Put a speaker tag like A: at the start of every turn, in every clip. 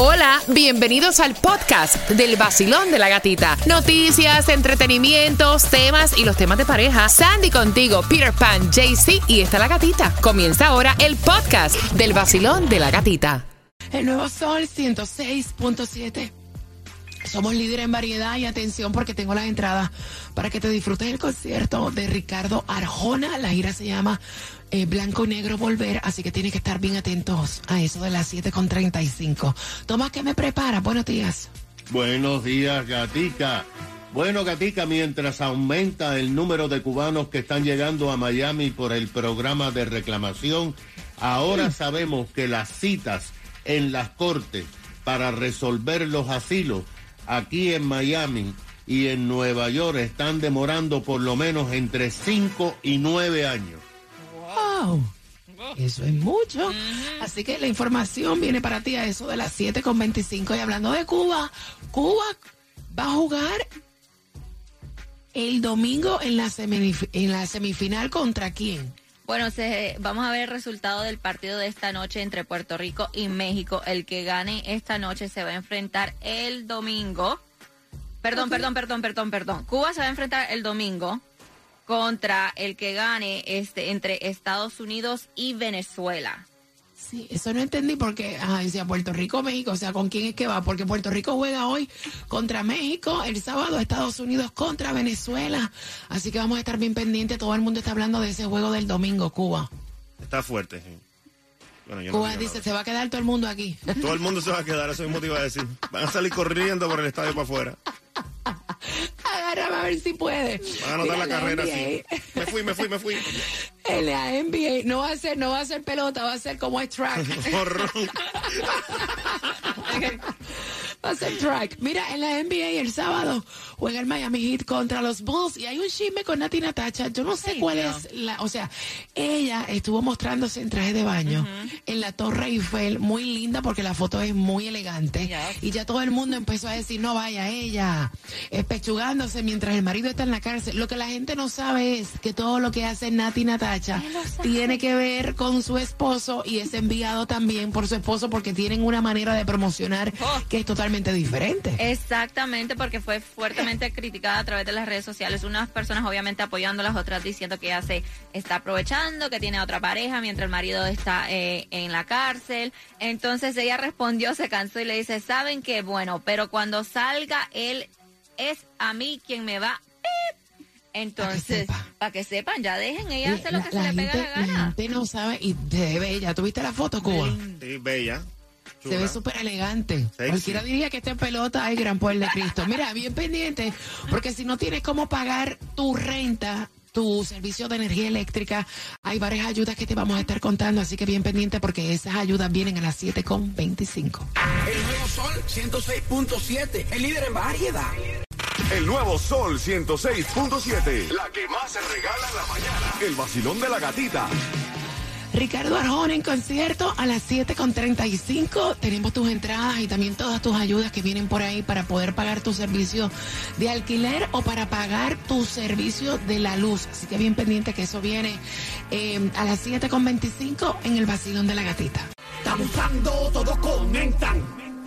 A: Hola, bienvenidos al podcast del vacilón de la gatita. Noticias, entretenimientos, temas y los temas de pareja. Sandy contigo, Peter Pan, JC y está la gatita. Comienza ahora el podcast del vacilón de la gatita.
B: El nuevo Sol 106.7. Somos líderes en variedad y atención porque tengo las entradas para que te disfrutes el concierto de Ricardo Arjona. La gira se llama eh, Blanco y Negro Volver, así que tienes que estar bien atentos a eso de las 7.35. Tomás, ¿qué me prepara? Buenos días.
C: Buenos días, Gatica. Bueno, Gatica, mientras aumenta el número de cubanos que están llegando a Miami por el programa de reclamación, ahora sabemos que las citas en las cortes para resolver los asilos aquí en Miami y en Nueva York están demorando por lo menos entre 5 y 9 años.
B: ¡Wow! Eso es mucho. Así que la información viene para ti a eso de las 7.25. Y hablando de Cuba, Cuba va a jugar el domingo en la, semif- en la semifinal contra quién?
D: Bueno, se, vamos a ver el resultado del partido de esta noche entre Puerto Rico y México. El que gane esta noche se va a enfrentar el domingo. Perdón, perdón, perdón, perdón, perdón. Cuba se va a enfrentar el domingo contra el que gane este entre Estados Unidos y Venezuela.
B: Sí, eso no entendí porque, ajá, decía Puerto Rico, México, o sea, ¿con quién es que va? Porque Puerto Rico juega hoy contra México, el sábado Estados Unidos contra Venezuela. Así que vamos a estar bien pendientes, todo el mundo está hablando de ese juego del domingo, Cuba.
E: Está fuerte, sí. Bueno, yo no
B: Cuba dice, se va a quedar todo el mundo aquí.
E: Todo el mundo se va a quedar, eso mismo te iba a decir. Van a salir corriendo por el estadio para afuera.
B: Agárrame a ver si puede.
E: Van a anotar la carrera así. Me fui, me fui, me fui.
B: En la NBA no va a ser, no va a ser pelota, va a ser como es track. Va a ser track. Mira, en la NBA el sábado juega el Miami Heat contra los Bulls y hay un chisme con Nati Natacha. Yo no sé cuál es la, o sea, ella estuvo mostrándose en traje de baño en la Torre Eiffel, muy linda porque la foto es muy elegante.
D: Yes.
B: Y ya todo el mundo empezó a decir, no vaya ella, espechugándose mientras el marido está en la cárcel. Lo que la gente no sabe es que todo lo que hace Nati Natacha tiene que ver con su esposo y es enviado también por su esposo porque tienen una manera de promocionar
D: Oh.
B: que es totalmente diferente.
D: Exactamente, porque fue fuertemente criticada a través de las redes sociales. Unas personas obviamente apoyando, las otras diciendo que ella se está aprovechando, que tiene a otra pareja mientras el marido está eh, en la cárcel. Entonces ella respondió, se cansó y le dice, ¿saben qué? Bueno, pero cuando salga él es a mí quien me va... ¡pip". Entonces, para que sepan, ya dejen, ella hace lo
B: La-
D: que
B: la
D: se le pega
B: gente,
D: la
B: la
D: gana.
B: gente no sabe y se ve ella. ¿Tuviste la foto, Cuba?
E: Sí, bella.
B: Se ve súper elegante.
E: Sexy.
B: Cualquiera diría que esta pelota hay gran poder de Cristo. Mira, bien pendiente, porque si no tienes cómo pagar tu renta, tu servicio de energía eléctrica, hay varias ayudas que te vamos a estar contando, así que bien pendiente porque esas ayudas vienen a las 7.25.
F: El nuevo Sol 106.7, el líder en variedad.
G: El nuevo Sol 106.7. La que más se regala en la mañana. El vacilón de la gatita.
B: Ricardo Arjona en concierto a las 7.35. Tenemos tus entradas y también todas tus ayudas que vienen por ahí para poder pagar tu servicio de alquiler o para pagar tu servicio de la luz. Así que bien pendiente que eso viene eh, a las 7.25 en el vacilón de la gatita.
F: Estamos usando, todos comentan.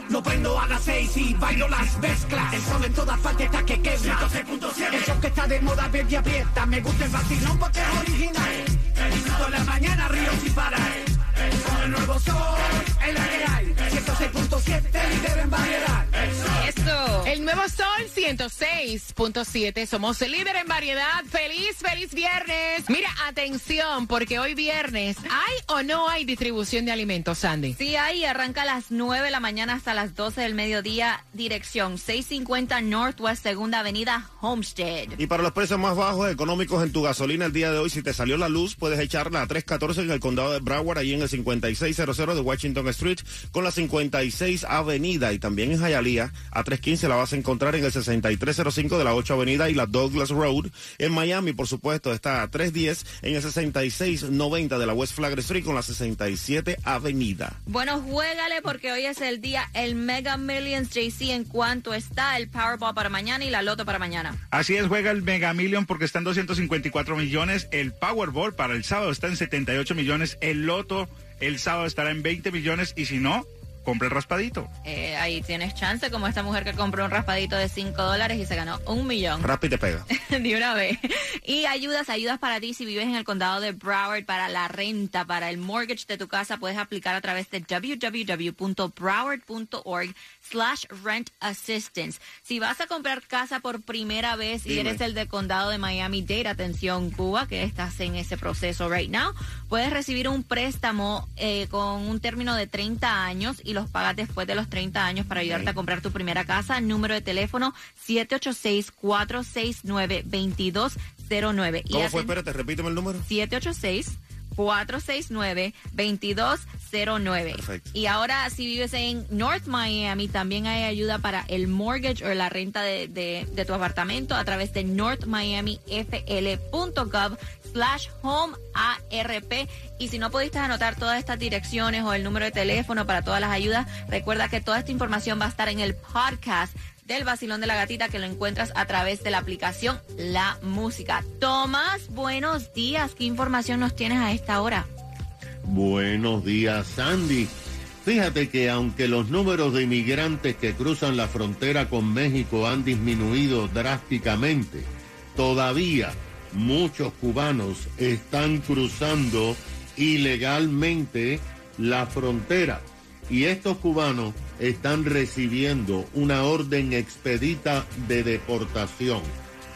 F: Lo prendo a las seis y bailo las mezclas. El sol en todas partes está que quema. 106.7. El show que está de moda, baby, aprieta. Me gusta el vacilón porque es original. Disfruto la mañana, río sin parar. Con el nuevo sol, en la que hay. 106.7, líder en variedad.
A: El nuevo Sol 106.7. Somos el líder en variedad. Feliz, feliz viernes. Mira, atención, porque hoy viernes, ¿hay o no hay distribución de alimentos, Sandy?
D: Sí, ahí arranca a las 9 de la mañana hasta las 12 del mediodía, dirección 650 Northwest Segunda Avenida, Homestead.
E: Y para los precios más bajos, económicos en tu gasolina el día de hoy, si te salió la luz, puedes echarla a 314 en el condado de Broward, ahí en el 5600 de Washington Street, con la 56 Avenida. Y también en Hialeah, a 315 la vas a encontrar en el 6305 de la 8 Avenida y la Douglas Road. En Miami, por supuesto, está a 310 en el 6690 de la West Flagler Street con la 67 Avenida.
D: Bueno, juégale porque hoy es el día, el Mega Millions JC en cuanto está el Powerball para mañana y la Loto para mañana.
H: Así es, juega el Mega Million porque está en 254 millones. El Powerball para el sábado está en 78 millones. El Loto el sábado estará en 20 millones. Y si no, compra el raspadito.
D: Eh, ahí tienes chance, como esta mujer que compró un raspadito de 5 dólares y se ganó un millón.
E: Rápido pega.
D: de una vez. Y ayudas, ayudas para ti si vives en el condado de Broward para la renta, para el mortgage de tu casa, puedes aplicar a través de www.broward.org slash rent assistance. Si vas a comprar casa por primera vez y eres el del condado de Miami-Dade, atención Cuba, que estás en ese proceso right now, puedes recibir un préstamo eh, con un término de 30 años y los pagas después de los 30 años para ayudarte a comprar tu primera casa. Número de teléfono 786-469-2209. Y
E: ¿Cómo fue?
D: aten-
E: Espérate, repíteme el número.
D: 786-469-2209.
E: Perfecto.
D: Y ahora, si vives en North Miami, también hay ayuda para el mortgage o la renta de, de- de tu apartamento a través de northmiamifl.gov slash home ARP. Y si no pudiste anotar todas estas direcciones o el número de teléfono para todas las ayudas, recuerda que toda esta información va a estar en el podcast del Vacilón de la Gatita que lo encuentras a través de la aplicación La Música. Tomás, buenos días. ¿Qué información nos tienes a esta hora?
C: Buenos días, Sandy. Fíjate que aunque los números de inmigrantes que cruzan la frontera con México han disminuido drásticamente, todavía muchos cubanos están cruzando ilegalmente la frontera. Y estos cubanos están recibiendo una orden expedita de deportación.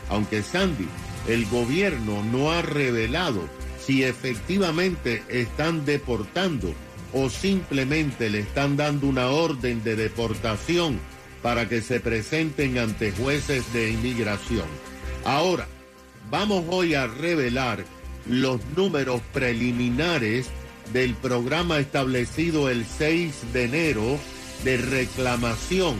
C: Aunque Sandy, el gobierno no ha revelado si efectivamente están deportando o simplemente le están dando una orden de deportación para que se presenten ante jueces de inmigración. Ahora, vamos hoy a revelar los números preliminares del programa establecido el 6 de enero de reclamación,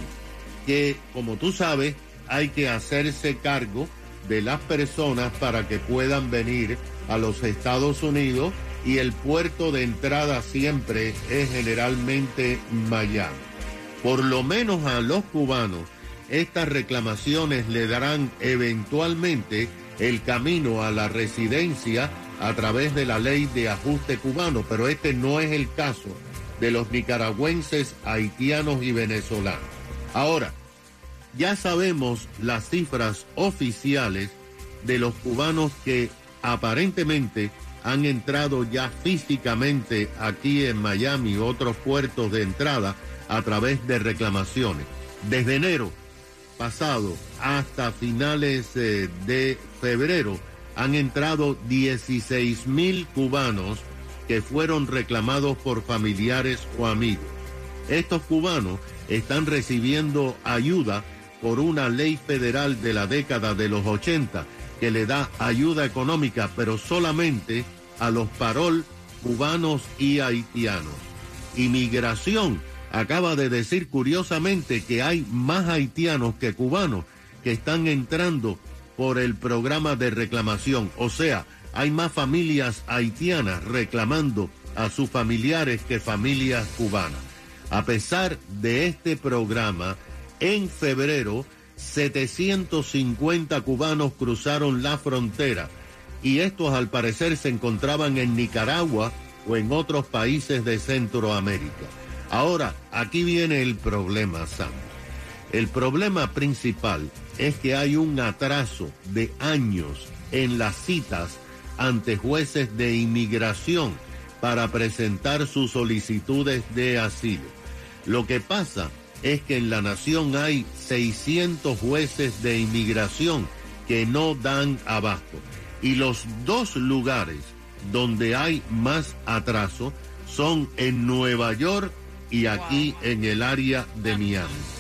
C: que como tú sabes hay que hacerse cargo de las personas para que puedan venir a los Estados Unidos y el puerto de entrada siempre es generalmente Miami. Por lo menos a los cubanos, estas reclamaciones le darán eventualmente el camino a la residencia a través de la ley de ajuste cubano, pero este no es el caso de los nicaragüenses, haitianos y venezolanos. Ahora, ya sabemos las cifras oficiales de los cubanos que aparentemente han entrado ya físicamente aquí en Miami y otros puertos de entrada a través de reclamaciones. Desde enero pasado hasta finales eh, de febrero han entrado 16 mil cubanos que fueron reclamados por familiares o amigos. Estos cubanos están recibiendo ayuda por una ley federal de la década de los 80 que le da ayuda económica, pero solamente a los parol cubanos y haitianos. Inmigración acaba de decir curiosamente que hay más haitianos que cubanos que están entrando por el programa de reclamación. O sea, hay más familias haitianas reclamando a sus familiares que familias cubanas. A pesar de este programa, en febrero 750 cubanos cruzaron la frontera y estos al parecer se encontraban en Nicaragua o en otros países de Centroamérica. Ahora, aquí viene el problema, Sam. El problema principal es que hay un atraso de años en las citas ante jueces de inmigración para presentar sus solicitudes de asilo. Lo que pasa es que en la nación hay 600 jueces de inmigración que no dan abasto. Y los dos lugares donde hay más atraso son en Nueva York y aquí en el área de Miami.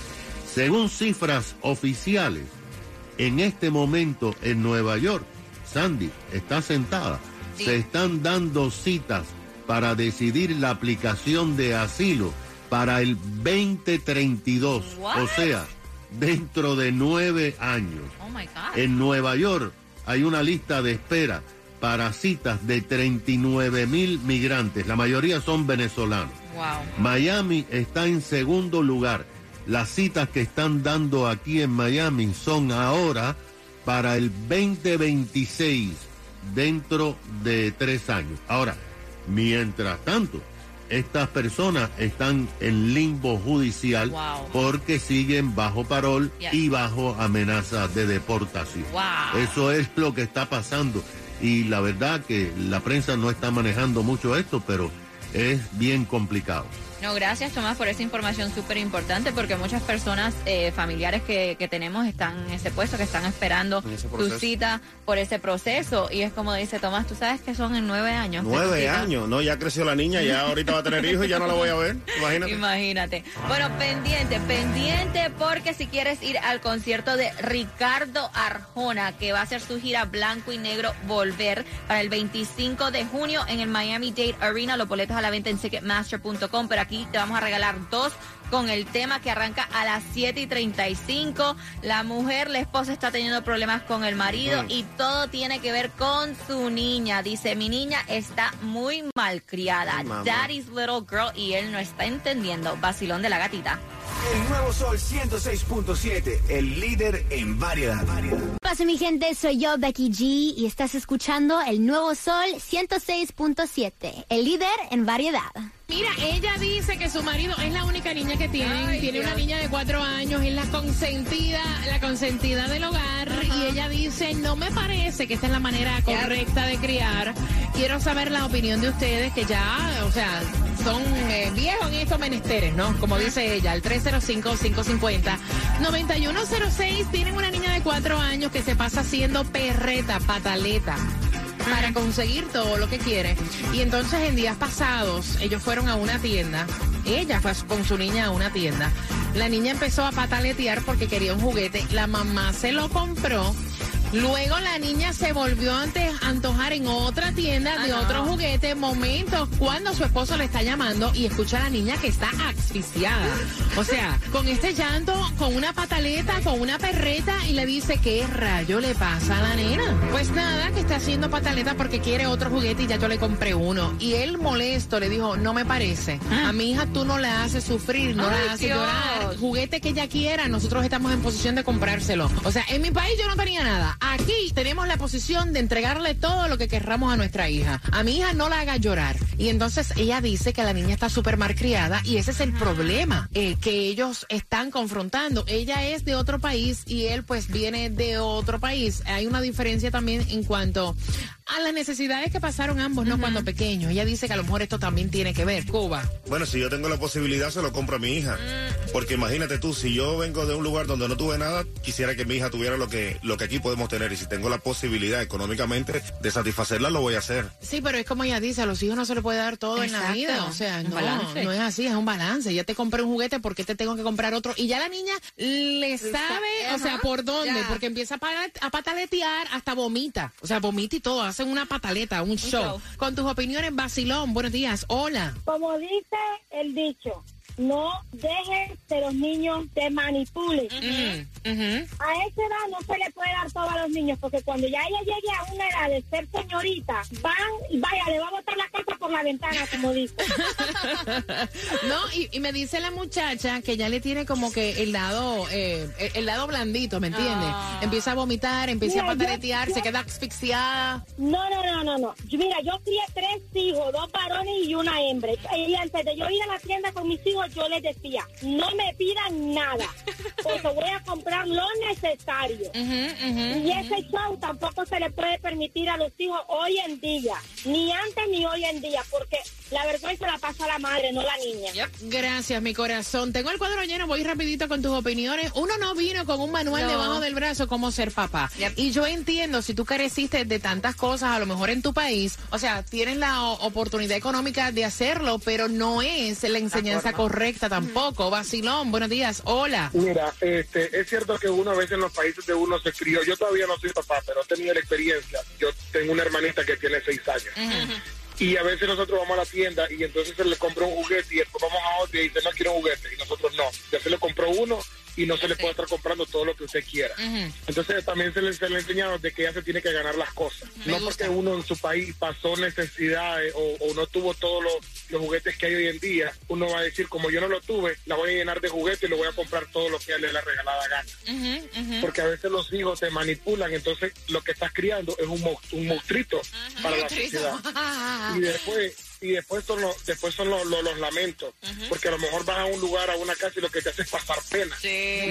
C: Según cifras oficiales, en este momento en Nueva York, Sandy está sentada,
D: Sí.
C: se están dando citas para decidir la aplicación de asilo para el 2032,
D: What?
C: o sea, dentro de nueve años.
D: Oh my God.
C: En Nueva York hay una lista de espera para citas de 39 mil migrantes, la mayoría son venezolanos.
D: Wow.
C: Miami está en segundo lugar. Las citas que están dando aquí en Miami son ahora para el 2026, dentro de tres años. Ahora, mientras tanto, estas personas están en limbo judicial
D: Wow.
C: porque siguen bajo parol y bajo amenaza de deportación.
D: Wow.
C: Eso es lo que está pasando y la verdad que la prensa no está manejando mucho esto, pero es bien complicado.
D: No, gracias Tomás por esa información súper importante porque muchas personas eh, familiares que, que tenemos están en ese puesto, que están esperando su cita por ese proceso y es como dice Tomás, tú sabes que son en nueve años.
E: Nueve años, no, ya creció la niña, ya ahorita va a tener hijos y ya no la voy a ver. Imagínate.
D: Imagínate. Bueno, pendiente, pendiente, porque si quieres ir al concierto de Ricardo Arjona, que va a hacer su gira blanco y negro Volver para el 25 de junio en el Miami Dade Arena, los boletos a la venta en Ticketmaster.com, pero aquí te vamos a regalar dos con el tema que arranca a las 7 y 35. La mujer, la esposa está teniendo problemas con el marido
E: Mm.
D: y todo tiene que ver con su niña. Dice, mi niña está muy malcriada.
E: Ay.
D: Daddy's little girl y él no está entendiendo. Vacilón de la gatita.
F: El nuevo Sol 106.7, el líder en variedad.
I: ¿Qué pasa mi gente? Soy yo, Becky G, y estás escuchando el nuevo Sol 106.7, el líder en variedad.
A: Mira, ella dice que su marido es la única niña que tienen.
D: Ay,
A: tiene
D: Dios.
A: una niña de cuatro años, es la consentida, la consentida del hogar. Y ella dice, no me parece que esta es la manera correcta de criar. Quiero saber la opinión de ustedes, que ya, o sea, son eh, viejos en estos menesteres, ¿no? Como dice ella, el 305-550-9106. Tienen una niña de cuatro años que se pasa haciendo perreta, pataleta para conseguir todo lo que quiere. Y entonces en días pasados ellos fueron a una tienda, ella fue con su niña a una tienda, la niña empezó a pataletear porque quería un juguete, la mamá se lo compró. Luego la niña se volvió antes a antojar en otra tienda de
D: Ah, no.
A: otro juguete. Momentos cuando su esposo le está llamando y escucha a la niña que está asfixiada. O sea, con este llanto, con una pataleta, con una perreta y le dice, ¿qué rayo le pasa a la nena? Pues nada, que está haciendo pataleta porque quiere otro juguete y ya yo le compré uno. Y él molesto le dijo, no me parece. A mi hija tú no la haces sufrir, no
D: Ay,
A: la haces
D: Dios.
A: llorar. Juguete que ella quiera, nosotros estamos en posición de comprárselo. O sea, en mi país yo no tenía nada. Aquí tenemos la posición de entregarle todo lo que querramos a nuestra hija. A mi hija no la haga llorar. Y entonces ella dice que la niña está súper mal criada y ese es el problema eh, que ellos están confrontando. Ella es de otro país y él pues viene de otro país. Hay una diferencia también en cuanto a las necesidades que pasaron ambos, ¿no? Cuando pequeños. Ella dice que a lo mejor esto también tiene que ver. Cuba.
E: Bueno, si yo tengo la posibilidad, se lo compro a mi hija. Porque imagínate tú, si yo vengo de un lugar donde no tuve nada, quisiera que mi hija tuviera lo que, lo que aquí podemos tener. Y si tengo la posibilidad económicamente de satisfacerla, lo voy a hacer.
A: Sí, pero es como ella dice, a los hijos no se le puede dar todo en la vida. O sea, no, no es así, es un balance. Ya te compré un juguete, ¿por qué te tengo que comprar otro? Y ya la niña le sabe, o sea, por dónde,
D: ya.
A: porque empieza a, a pataletear hasta vomita. O sea, vomita y todo, hacen una pataleta, un, show.
D: show.
A: Con tus opiniones, Basilón, buenos días, hola.
J: Como dice el dicho, no dejen que los niños te manipulen. A esa edad no se le puede dar todo a los niños, porque cuando ya ella llegue a una edad de ser señorita, van, y vaya, le va a botar la casa por la ventana, como dice.
A: No, y, y me dice la muchacha que ya le tiene como que el lado, eh, el- lado blandito, ¿me entiendes?
D: Ah.
A: Empieza a vomitar, empieza
J: Mira,
A: a
J: yo-
A: pataletear, se queda asfixiada.
J: No, no, no, no, no. Mira, yo crié tres hijos, dos varones y una hembra. Y antes de yo ir a la tienda con mis hijos, yo les decía, no me pidan nada, porque voy a comprar lo necesario. Y ese show tampoco se le puede permitir a los hijos hoy en día, ni antes ni hoy en día, porque la vergüenza la pasa la madre, no la niña.
A: Gracias, mi corazón. Tengo el cuadro lleno, voy rapidito con tus opiniones. Uno no vino con un manual
D: No.
A: debajo del brazo cómo ser papá.
D: Yep.
A: Y yo entiendo, si tú careciste de tantas cosas, a lo mejor en tu país, o sea, tienes la oportunidad económica de hacerlo, pero no es la enseñanza correcta tampoco. Vacilón, buenos días, hola.
K: Mira, este, es cierto que uno a veces en los países de uno se crió. Yo todavía no soy papá, pero he tenido la experiencia. Yo tengo una hermanita que tiene seis años. Y a veces nosotros vamos a la tienda y entonces se le compra un juguete y después vamos a otro y dice no quiero un juguete. Y nosotros no. Ya se le compró uno y no se le puede estar comprando todo lo que usted quiera. Entonces también se le, se le ha enseñado de que ella se tiene que ganar las cosas.
A: Me
K: no
A: gusta.
K: porque uno en su país pasó necesidades o, o no tuvo todos los, los juguetes que hay hoy en día, uno va a decir, como yo no lo tuve, la voy a llenar de juguetes y le voy a comprar todo lo que le la regalada gana. Porque a veces los hijos te manipulan, entonces lo que estás criando es un, un monstruito para la sociedad. Y después y después son los, después son los, los- los lamentos, porque a lo mejor vas a un lugar, a una casa y lo que te hace es pasar pena.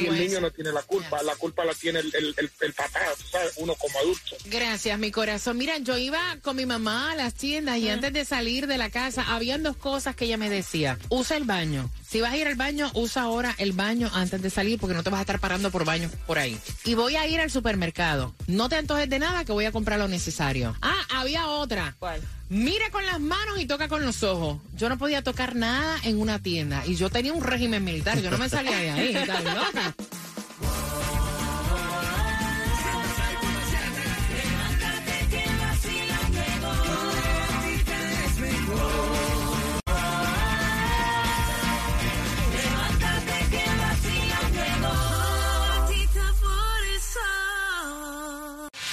K: y el niño no tiene la culpa, la culpa la tiene el, el, el, el papá, sabes, uno como adulto.
A: Gracias, mi corazón. Mira, yo iba con mi mamá a las tiendas y antes de salir de la casa, habían dos cosas que ella me decía. Usa el baño. Si vas a ir al baño, usa ahora el baño antes de salir porque no te vas a estar parando por baños por ahí. Y voy a ir al supermercado. No te antojes de nada que voy a comprar lo necesario. Ah, había otra.
D: ¿Cuál?
A: Mira con las manos y toca con los ojos. Yo no podía tocar nada en una tienda y yo tenía un régimen militar. Yo no me salía de ahí.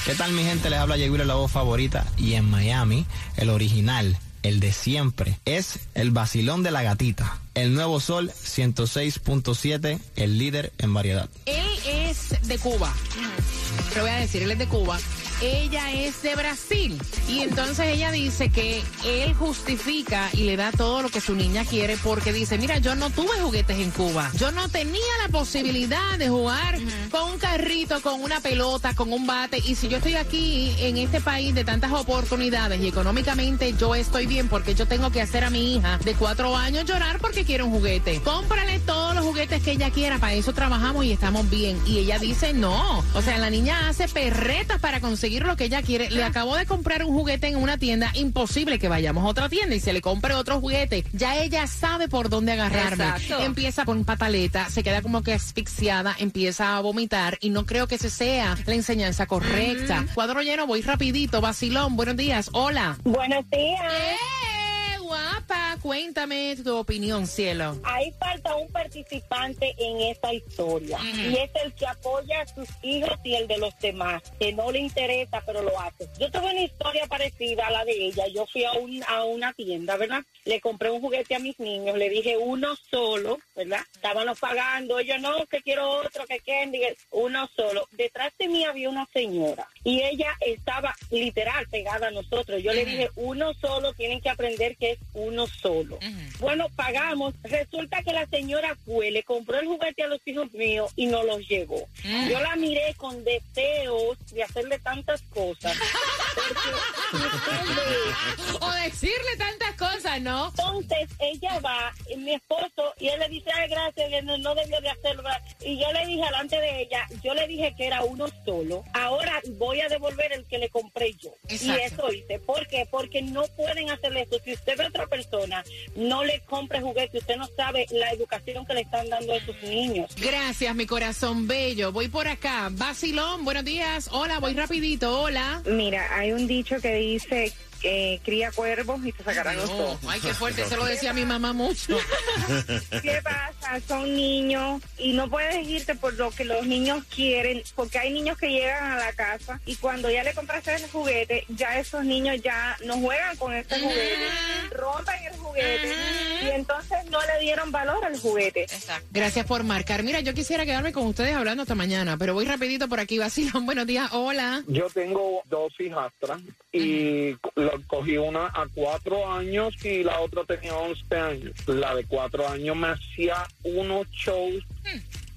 L: ¿Qué tal mi gente? Les habla Wheeler, la voz favorita. Y en Miami, el original, el de siempre, es el vacilón de la gatita. El nuevo sol 106.7, el líder en variedad.
A: Él es de Cuba. Te voy a decir, él es de Cuba. Ella es de Brasil. Y entonces ella dice que él justifica y le da todo lo que su niña quiere porque dice, mira, yo no tuve juguetes en Cuba. Yo no tenía la posibilidad de jugar con un carrito, con una pelota, con un bate. Y si yo estoy aquí en este país de tantas oportunidades y económicamente yo estoy bien porque yo tengo que hacer a mi hija de cuatro años llorar porque quiere un juguete. Cómprale todos los juguetes que ella quiera. Para eso trabajamos y estamos bien. Y ella dice no. O sea, la niña hace perretas para conseguir lo que ella quiere. Le acabo de comprar un juguete en una tienda. Imposible que vayamos a otra tienda y se le compre otro juguete. Ya ella sabe por dónde agarrarme.
D: Exacto.
A: Empieza con pataleta, se queda como que asfixiada, empieza a vomitar y no creo que ese sea la enseñanza correcta. Cuadro lleno, voy rapidito. Vacilón, buenos días. Hola.
J: Buenos días.
A: ¡Eh! Cuéntame tu opinión, cielo.
J: Ahí falta un participante en esta historia y es el que apoya a sus hijos y el de los demás, que no le interesa pero lo hace. Yo tuve una historia parecida a la de ella. Yo fui a, un, a una tienda, ¿verdad? Le compré un juguete a mis niños, le dije uno solo, ¿verdad? Estábamos pagando, ellos no, que quiero otro, que quieren, dije, uno solo. Detrás de mí había una señora y ella estaba literal pegada a nosotros. Yo le dije, uno solo, tienen que aprender que es uno solo. Bueno, pagamos. Resulta que la señora fue, le compró el juguete a los hijos míos y no los llevó. Yo la miré con deseos de hacerle tantas cosas.
A: O decirle tantas cosas, ¿no?
J: entonces ella va, y mi esposo, y él le dice, ay, gracias, que no, no debió de hacerlo. Y yo le dije delante de ella, yo le dije que era uno solo. Ahora voy a devolver el que le compré yo.
A: Exacto.
J: Y eso hice. ¿Por qué? Porque no pueden hacer esto. Si usted ve a otra persona, no le compre juguete. Usted no sabe la educación que le están dando a esos niños.
A: Gracias, mi corazón bello. Voy por acá. Vacilón, buenos días. Hola, voy rapidito. Hola.
M: Mira, hay un dicho que dice eh, cría cuervos y te sacarán los ojos.
A: ay, qué fuerte. Eso lo decía mi mamá mucho.
M: ¿Qué pasa? Son niños y no puedes irte por lo que los niños quieren, porque hay niños que llegan a la casa y cuando ya le compraste ese juguete, ya esos niños ya no juegan con ese juguete, rompen el juguete y entonces no le dieron valor al juguete.
A: Gracias por marcar. Mira, yo quisiera quedarme con ustedes hablando hasta mañana, pero voy rapidito por aquí. Vacilón, buenos días. Hola.
K: Yo tengo dos hijastras y lo- cogí una a cuatro años y la otra tenía 11 años. La de cuatro años me hacía unos shows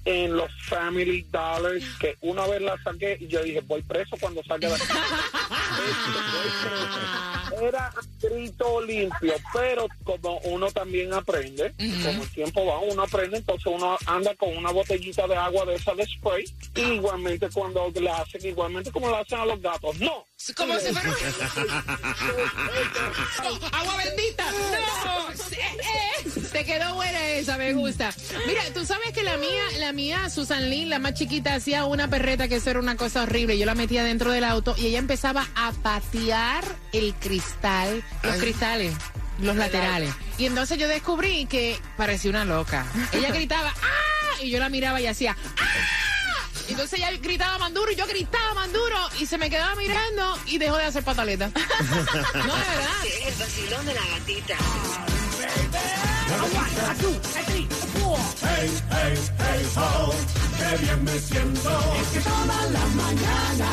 K: en los Family Dollars que una vez la saqué y yo dije, voy preso cuando salga de aquí. Era grito limpio, pero como uno también aprende, como el tiempo va, uno aprende, entonces uno anda con una botellita de agua de esa de spray, y igualmente cuando le hacen, igualmente como le hacen a los gatos, no.
A: Como si fuera agua bendita. No, Sí, eh, te quedó buena esa, me gusta. Mira, tú sabes que la mía, la mía, Susan Lynn, la más chiquita, hacía una perreta que eso era una cosa horrible. Yo la metía dentro del auto y ella empezaba a patear el cristal, los cristales. Los laterales. Y entonces yo descubrí que parecía una loca. Ella gritaba, ¡ah! Y yo la miraba y hacía, ¡ah! Y Entonces ella gritaba Manduro y yo gritaba Manduro y se me quedaba mirando y dejó de hacer pataleta. no, de verdad.
N: El vacilón de la gatita.
F: Hey, hey, hey, ho, qué bien me siento. Es que toda la mañana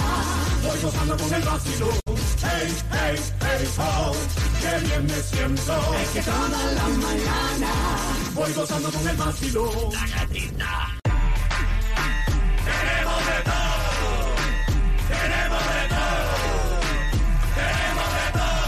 F: voy gozando con el vacilón. Hey, hey, hey, ho, qué bien me siento. Es que toda la mañana voy gozando con el vacilón. La gatita. Tenemos de todo, tenemos de todo, tenemos de todo,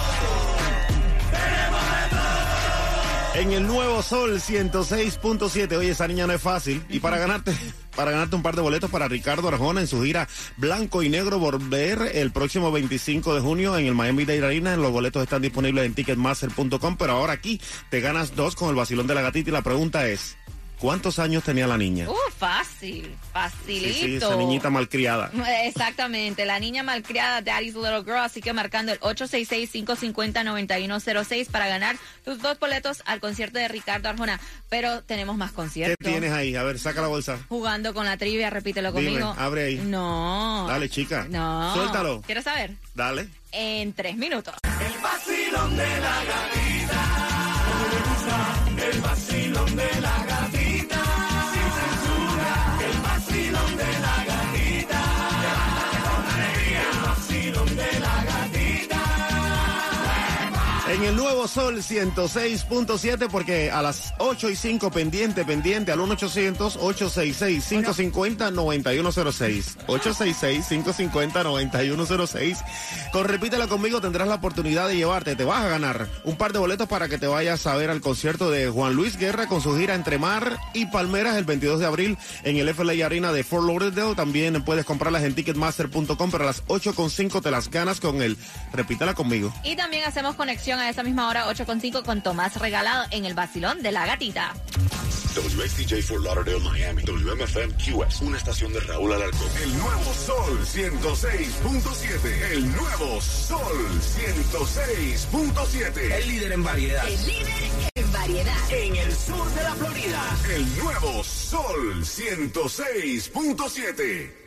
F: tenemos de todo.
E: En el nuevo Sol 106.7. Oye, esa niña no es fácil. Y para ganarte, para ganarte un par de boletos para Ricardo Arjona en su gira Blanco y Negro Volver el próximo 25 de junio en el Miami Dade Arena. Los boletos están disponibles en ticketmaster.com. Pero ahora aquí te ganas dos con el vacilón de la gatita. Y la pregunta es: ¿cuántos años tenía la niña?
D: Uh, fácil, facilito.
E: Sí, sí, esa niñita malcriada.
D: Exactamente, la niña malcriada, Daddy's Little Girl, así que marcando el 866-550-9106 para ganar tus dos boletos al concierto de Ricardo Arjona. Pero tenemos más
E: ¿Qué
D: conciertos.
E: tienes ahí? A ver, saca la bolsa.
D: Jugando con la trivia, repítelo
E: Dime,
D: conmigo.
E: abre ahí.
D: No.
E: Dale, chica.
D: No.
E: Suéltalo.
D: ¿Quieres saber?
E: Dale.
D: En tres minutos.
F: El vacilón de la gatita. El vacilón de la
E: El nuevo Sol 106.7, porque a las 8 y 5 pendiente, pendiente al 1-800-866-550-9106. 866-550-9106. Con repítela conmigo tendrás la oportunidad de llevarte, te vas a ganar un par de boletos para que te vayas a ver al concierto de Juan Luis Guerra con su gira Entre Mar y Palmeras el 22 de abril en el FLA Arena de Fort Lauderdale. También puedes comprarlas en ticketmaster.com, pero a las 8.5 te las ganas con el, repítela conmigo.
D: Y también hacemos conexión a esa misma hora, 8.5, con Tomás Regalado en el vacilón de la gatita.
G: WXTJ for Lauderdale, Miami. WMFM QS. Una estación de Raúl Alarcón. El nuevo Sol 106.7. El nuevo Sol 106.7.
F: El líder en variedad.
N: El líder en variedad.
F: En el sur de la Florida.
G: El nuevo Sol 106.7.